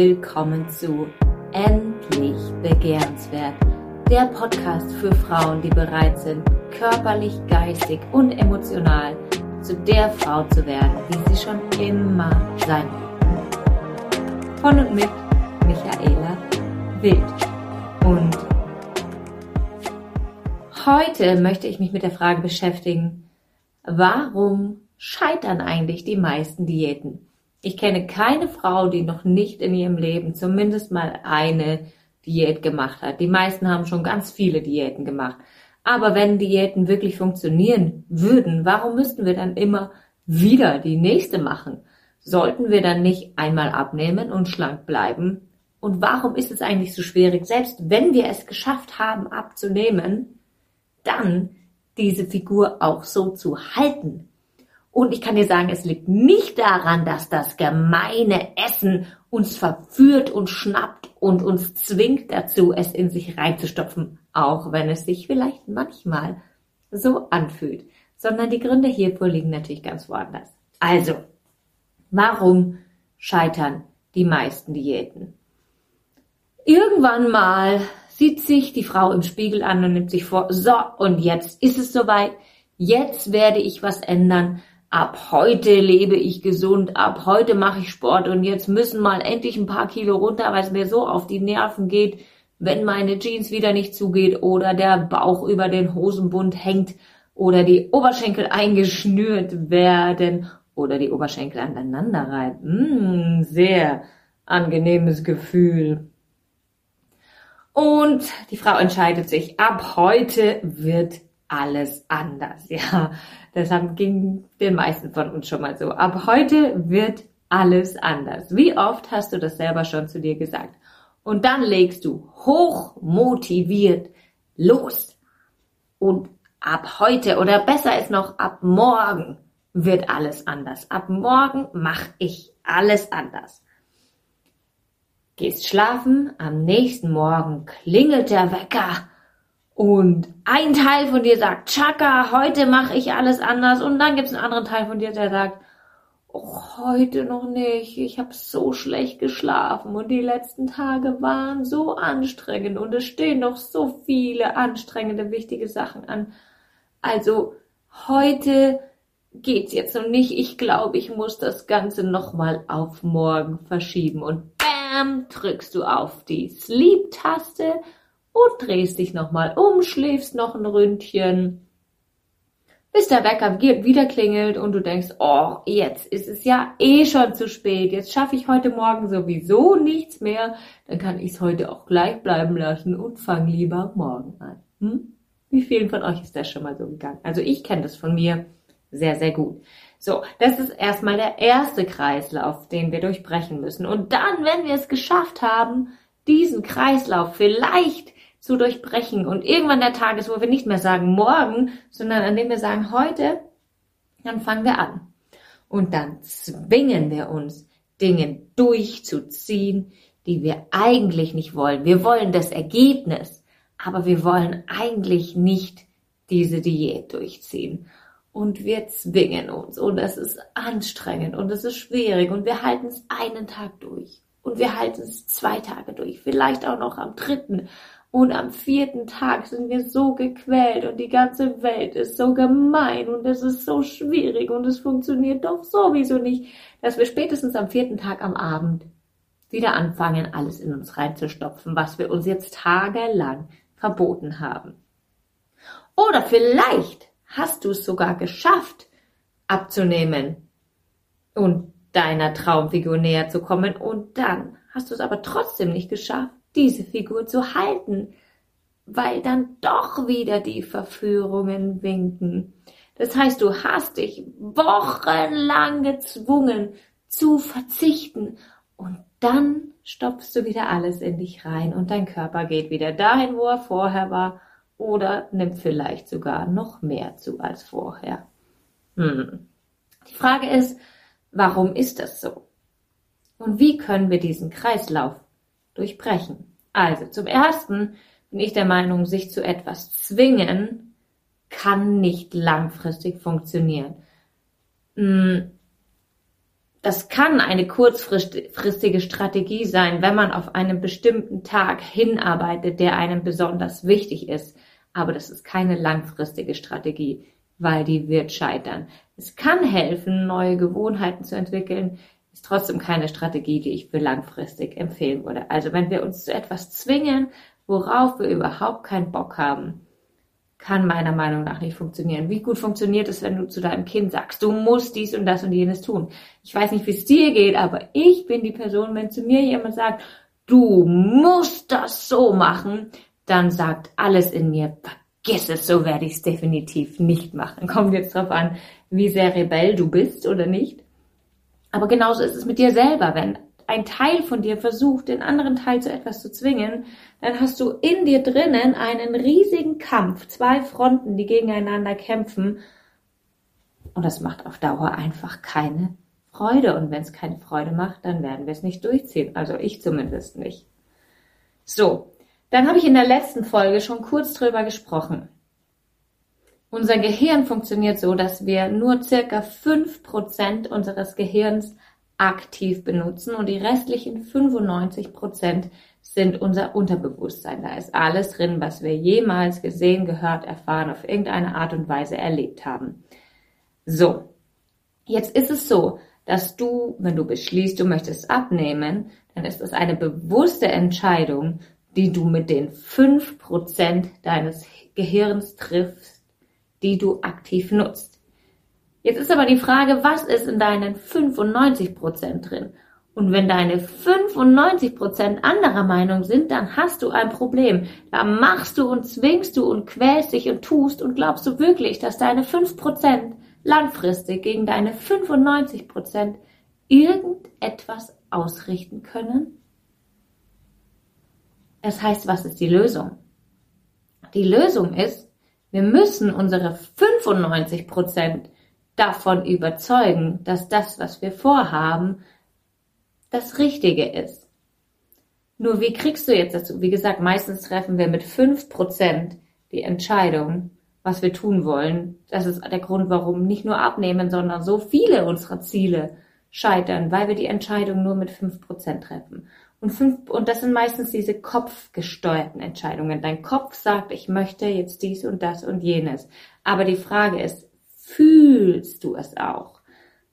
willkommen zu Endlich Begehrenswert, der Podcast für Frauen, die bereit sind, körperlich, geistig und emotional zu der Frau zu werden, die sie schon immer sein wollten. Von und mit Michaela Wild. Und heute möchte ich mich mit der Frage beschäftigen, warum scheitern eigentlich die meisten Diäten? Ich kenne keine Frau, die noch nicht in ihrem Leben zumindest mal eine Diät gemacht hat. Die meisten haben schon ganz viele Diäten gemacht. Aber wenn Diäten wirklich funktionieren würden, warum müssten wir dann immer wieder die nächste machen? Sollten wir dann nicht einmal abnehmen und schlank bleiben? Und warum ist es eigentlich so schwierig, selbst wenn wir es geschafft haben abzunehmen, dann diese Figur auch so zu halten? Und ich kann dir sagen, es liegt nicht daran, dass das gemeine Essen uns verführt und schnappt und uns zwingt dazu, es in sich reinzustopfen, auch wenn es sich vielleicht manchmal so anfühlt, sondern die Gründe hierfür liegen natürlich ganz woanders. Also, warum scheitern die meisten Diäten? Irgendwann mal sieht sich die Frau im Spiegel an und nimmt sich vor, so, und jetzt ist es soweit, jetzt werde ich was ändern, ab heute lebe ich gesund, ab heute mache ich Sport und jetzt müssen mal endlich ein paar Kilo runter, weil es mir so auf die Nerven geht, wenn meine Jeans wieder nicht zugeht oder der Bauch über den Hosenbund hängt oder die Oberschenkel eingeschnürt werden oder die Oberschenkel aneinander reiben. Mm, sehr angenehmes Gefühl. Und die Frau entscheidet sich, ab heute wird alles anders. Ja, deshalb ging den meisten von uns schon mal so. Ab heute wird alles anders. Wie oft hast du das selber schon zu dir gesagt? Und dann legst du hoch motiviert los. Und ab heute oder besser ist noch ab morgen wird alles anders. Ab morgen mache ich alles anders. Gehst schlafen, am nächsten Morgen klingelt der Wecker und ein Teil von dir sagt, Chaka, heute mache ich alles anders. Und dann gibt es einen anderen Teil von dir, der sagt, oh, heute noch nicht. Ich habe so schlecht geschlafen und die letzten Tage waren so anstrengend und es stehen noch so viele anstrengende, wichtige Sachen an. Also heute geht's jetzt noch nicht. Ich glaube, ich muss das Ganze nochmal auf morgen verschieben. Und bam, drückst du auf die Sleep-Taste und drehst dich nochmal um, schläfst noch ein Ründchen, bis der Wecker wieder klingelt und du denkst, oh, jetzt ist es ja eh schon zu spät, jetzt schaffe ich heute Morgen sowieso nichts mehr, dann kann ich es heute auch gleich bleiben lassen und fang lieber morgen an. Hm? Wie vielen von euch ist das schon mal so gegangen? Also ich kenne das von mir sehr, sehr gut. So, das ist erstmal der erste Kreislauf, den wir durchbrechen müssen. Und dann, wenn wir es geschafft haben, diesen Kreislauf vielleicht zu durchbrechen. Und irgendwann der Tag ist, wo wir nicht mehr sagen morgen, sondern an dem wir sagen heute, dann fangen wir an. Und dann zwingen wir uns, Dinge durchzuziehen, die wir eigentlich nicht wollen. Wir wollen das Ergebnis, aber wir wollen eigentlich nicht diese Diät durchziehen. Und wir zwingen uns und es ist anstrengend und es ist schwierig und wir halten es einen Tag durch und wir halten es zwei Tage durch, vielleicht auch noch am dritten und am vierten Tag sind wir so gequält und die ganze Welt ist so gemein und es ist so schwierig und es funktioniert doch sowieso nicht, dass wir spätestens am vierten Tag am Abend wieder anfangen, alles in uns reinzustopfen, was wir uns jetzt tagelang verboten haben. Oder vielleicht hast du es sogar geschafft, abzunehmen und deiner Traumfigur näher zu kommen und dann hast du es aber trotzdem nicht geschafft, diese Figur zu halten, weil dann doch wieder die Verführungen winken. Das heißt, du hast dich wochenlang gezwungen zu verzichten und dann stopfst du wieder alles in dich rein und dein Körper geht wieder dahin, wo er vorher war oder nimmt vielleicht sogar noch mehr zu als vorher. Hm. Die Frage ist, warum ist das so? Und wie können wir diesen Kreislauf durchbrechen. Also zum ersten bin ich der Meinung, sich zu etwas zwingen kann nicht langfristig funktionieren. Hm, das kann eine kurzfristige Strategie sein, wenn man auf einen bestimmten Tag hinarbeitet, der einem besonders wichtig ist. Aber das ist keine langfristige Strategie, weil die wird scheitern. Es kann helfen, neue Gewohnheiten zu entwickeln, ist trotzdem keine Strategie, die ich für langfristig empfehlen würde. Also wenn wir uns zu etwas zwingen, worauf wir überhaupt keinen Bock haben, kann meiner Meinung nach nicht funktionieren. Wie gut funktioniert es, wenn du zu deinem Kind sagst, du musst dies und das und jenes tun? Ich weiß nicht, wie es dir geht, aber ich bin die Person, wenn zu mir jemand sagt, du musst das so machen, dann sagt alles in mir, vergiss es, so werde ich es definitiv nicht machen. Kommt jetzt drauf an, wie sehr rebell du bist oder nicht. Aber genauso ist es mit dir selber, wenn ein Teil von dir versucht, den anderen Teil zu etwas zu zwingen, dann hast du in dir drinnen einen riesigen Kampf, zwei Fronten, die gegeneinander kämpfen. Und das macht auf Dauer einfach keine Freude. Und wenn es keine Freude macht, dann werden wir es nicht durchziehen. Also ich zumindest nicht. So, dann habe ich in der letzten Folge schon kurz drüber gesprochen. Unser Gehirn funktioniert so, dass wir nur circa fünf Prozent unseres Gehirns aktiv benutzen und die restlichen 95 Prozent sind unser Unterbewusstsein. Da ist alles drin, was wir jemals gesehen, gehört, erfahren, auf irgendeine Art und Weise erlebt haben. So. Jetzt ist es so, dass du, wenn du beschließt, du möchtest abnehmen, dann ist es eine bewusste Entscheidung, die du mit den fünf Prozent deines Gehirns triffst, die du aktiv nutzt. Jetzt ist aber die Frage, was ist in deinen 95 Prozent drin? Und wenn deine 95 Prozent anderer Meinung sind, dann hast du ein Problem. Da machst du und zwingst du und quälst dich und tust und glaubst du wirklich, dass deine 5 Prozent langfristig gegen deine 95 Prozent irgendetwas ausrichten können? Es heißt, was ist die Lösung? Die Lösung ist, wir müssen unsere 95 Prozent davon überzeugen, dass das, was wir vorhaben, das Richtige ist. Nur wie kriegst du jetzt dazu? Wie gesagt, meistens treffen wir mit fünf Prozent die Entscheidung, was wir tun wollen. Das ist der Grund, warum nicht nur abnehmen, sondern so viele unserer Ziele scheitern, weil wir die Entscheidung nur mit fünf Prozent treffen. Und, fünf, und das sind meistens diese kopfgesteuerten Entscheidungen. Dein Kopf sagt, ich möchte jetzt dies und das und jenes. Aber die Frage ist, fühlst du es auch.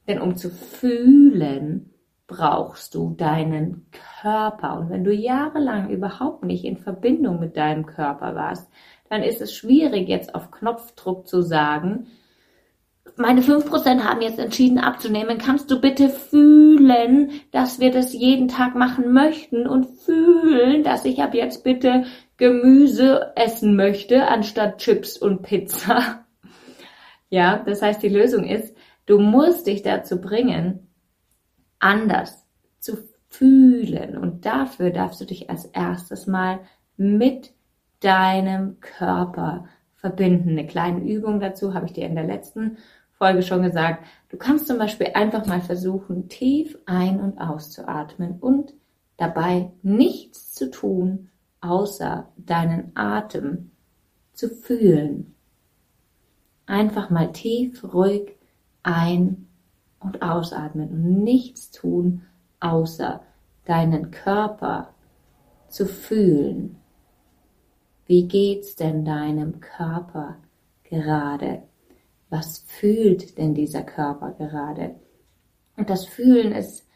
Denn um zu fühlen, brauchst du deinen Körper. Und wenn du jahrelang überhaupt nicht in Verbindung mit deinem Körper warst, dann ist es schwierig, jetzt auf Knopfdruck zu sagen, meine 5% haben jetzt entschieden abzunehmen. Kannst du bitte fühlen, dass wir das jeden Tag machen möchten und fühlen, dass ich ab jetzt bitte Gemüse essen möchte anstatt Chips und Pizza? Ja, das heißt, die Lösung ist, du musst dich dazu bringen, anders zu fühlen. Und dafür darfst du dich als erstes mal mit deinem Körper verbinden. Eine kleine Übung dazu habe ich dir in der letzten Folge schon gesagt. Du kannst zum Beispiel einfach mal versuchen, tief ein- und auszuatmen und dabei nichts zu tun, außer deinen Atem zu fühlen einfach mal tief, ruhig ein- und ausatmen und nichts tun, außer deinen Körper zu fühlen. Wie geht's denn deinem Körper gerade? Was fühlt denn dieser Körper gerade? Und das Fühlen ist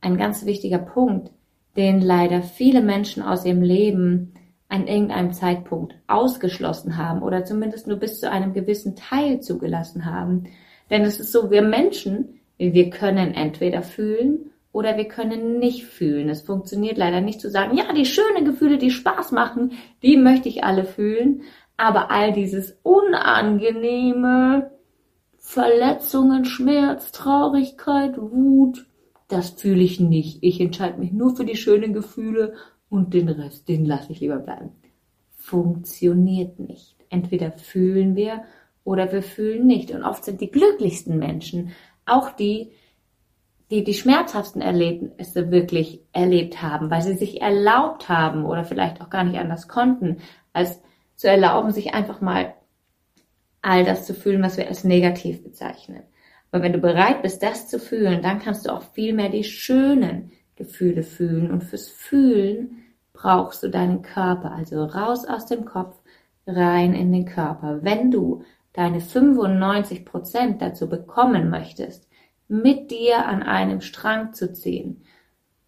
ein ganz wichtiger Punkt, den leider viele Menschen aus ihrem Leben an irgendeinem Zeitpunkt ausgeschlossen haben oder zumindest nur bis zu einem gewissen Teil zugelassen haben. Denn es ist so, wir Menschen, wir können entweder fühlen oder wir können nicht fühlen. Es funktioniert leider nicht zu sagen, ja, die schönen Gefühle, die Spaß machen, die möchte ich alle fühlen, aber all dieses unangenehme, Verletzungen, Schmerz, Traurigkeit, Wut, das fühle ich nicht. Ich entscheide mich nur für die schönen Gefühle und den Rest, den lasse ich lieber bleiben. Funktioniert nicht. Entweder fühlen wir oder wir fühlen nicht. Und oft sind die glücklichsten Menschen auch die, die die schmerzhaften Erlebnisse wirklich erlebt haben, weil sie sich erlaubt haben oder vielleicht auch gar nicht anders konnten, als zu erlauben, sich einfach mal all das zu fühlen, was wir als negativ bezeichnen. Und wenn du bereit bist, das zu fühlen, dann kannst du auch viel mehr die schönen Gefühle fühlen. Und fürs Fühlen brauchst du deinen Körper, also raus aus dem Kopf, rein in den Körper. Wenn du deine 95 Prozent dazu bekommen möchtest, mit dir an einem Strang zu ziehen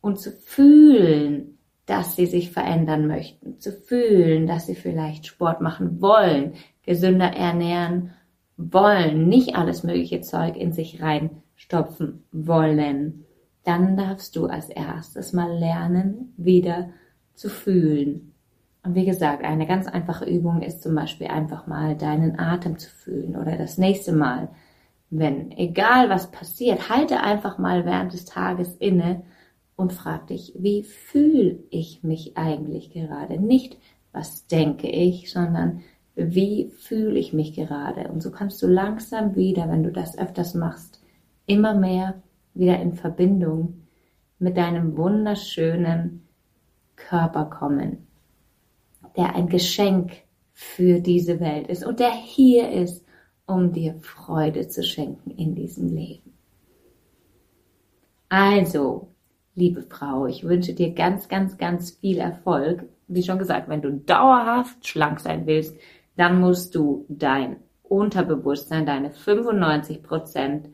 und zu fühlen, dass sie sich verändern möchten, zu fühlen, dass sie vielleicht Sport machen wollen, gesünder ernähren wollen, nicht alles mögliche Zeug in sich reinstopfen wollen, dann darfst du als erstes mal lernen, wieder zu fühlen. Und wie gesagt, eine ganz einfache Übung ist zum Beispiel einfach mal deinen Atem zu fühlen oder das nächste Mal, wenn egal was passiert, halte einfach mal während des Tages inne und frag dich, wie fühle ich mich eigentlich gerade? Nicht, was denke ich, sondern wie fühle ich mich gerade? Und so kannst du langsam wieder, wenn du das öfters machst, immer mehr wieder in Verbindung mit deinem wunderschönen Körper kommen, der ein Geschenk für diese Welt ist und der hier ist, um dir Freude zu schenken in diesem Leben. Also, liebe Frau, ich wünsche dir ganz, ganz, ganz viel Erfolg. Wie schon gesagt, wenn du dauerhaft schlank sein willst, dann musst du dein Unterbewusstsein, deine 95 Prozent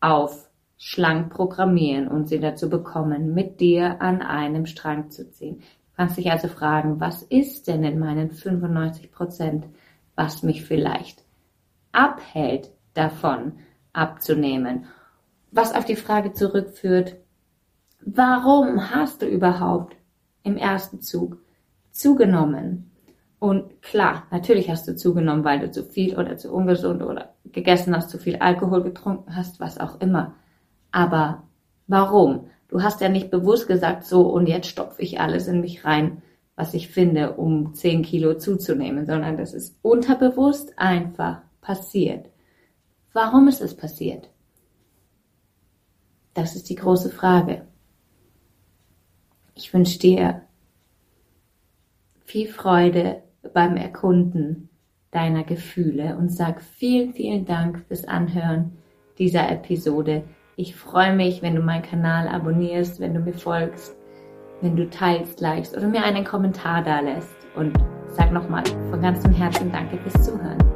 auf schlank programmieren und sie dazu bekommen, mit dir an einem Strang zu ziehen. Du kannst dich also fragen, was ist denn in meinen 95 Prozent, was mich vielleicht abhält davon abzunehmen? Was auf die Frage zurückführt, warum hast du überhaupt im ersten Zug zugenommen? Und klar, natürlich hast du zugenommen, weil du zu viel oder zu ungesund oder gegessen hast, zu viel Alkohol getrunken hast, was auch immer. Aber warum? Du hast ja nicht bewusst gesagt, so und jetzt stopfe ich alles in mich rein, was ich finde, um 10 Kilo zuzunehmen, sondern das ist unterbewusst einfach passiert. Warum ist es passiert? Das ist die große Frage. Ich wünsche dir viel Freude beim Erkunden deiner Gefühle und sag vielen, vielen Dank fürs Anhören dieser Episode. Ich freue mich, wenn du meinen Kanal abonnierst, wenn du mir folgst, wenn du teilst, likest oder mir einen Kommentar da lässt. Und sag nochmal von ganzem Herzen Danke fürs Zuhören.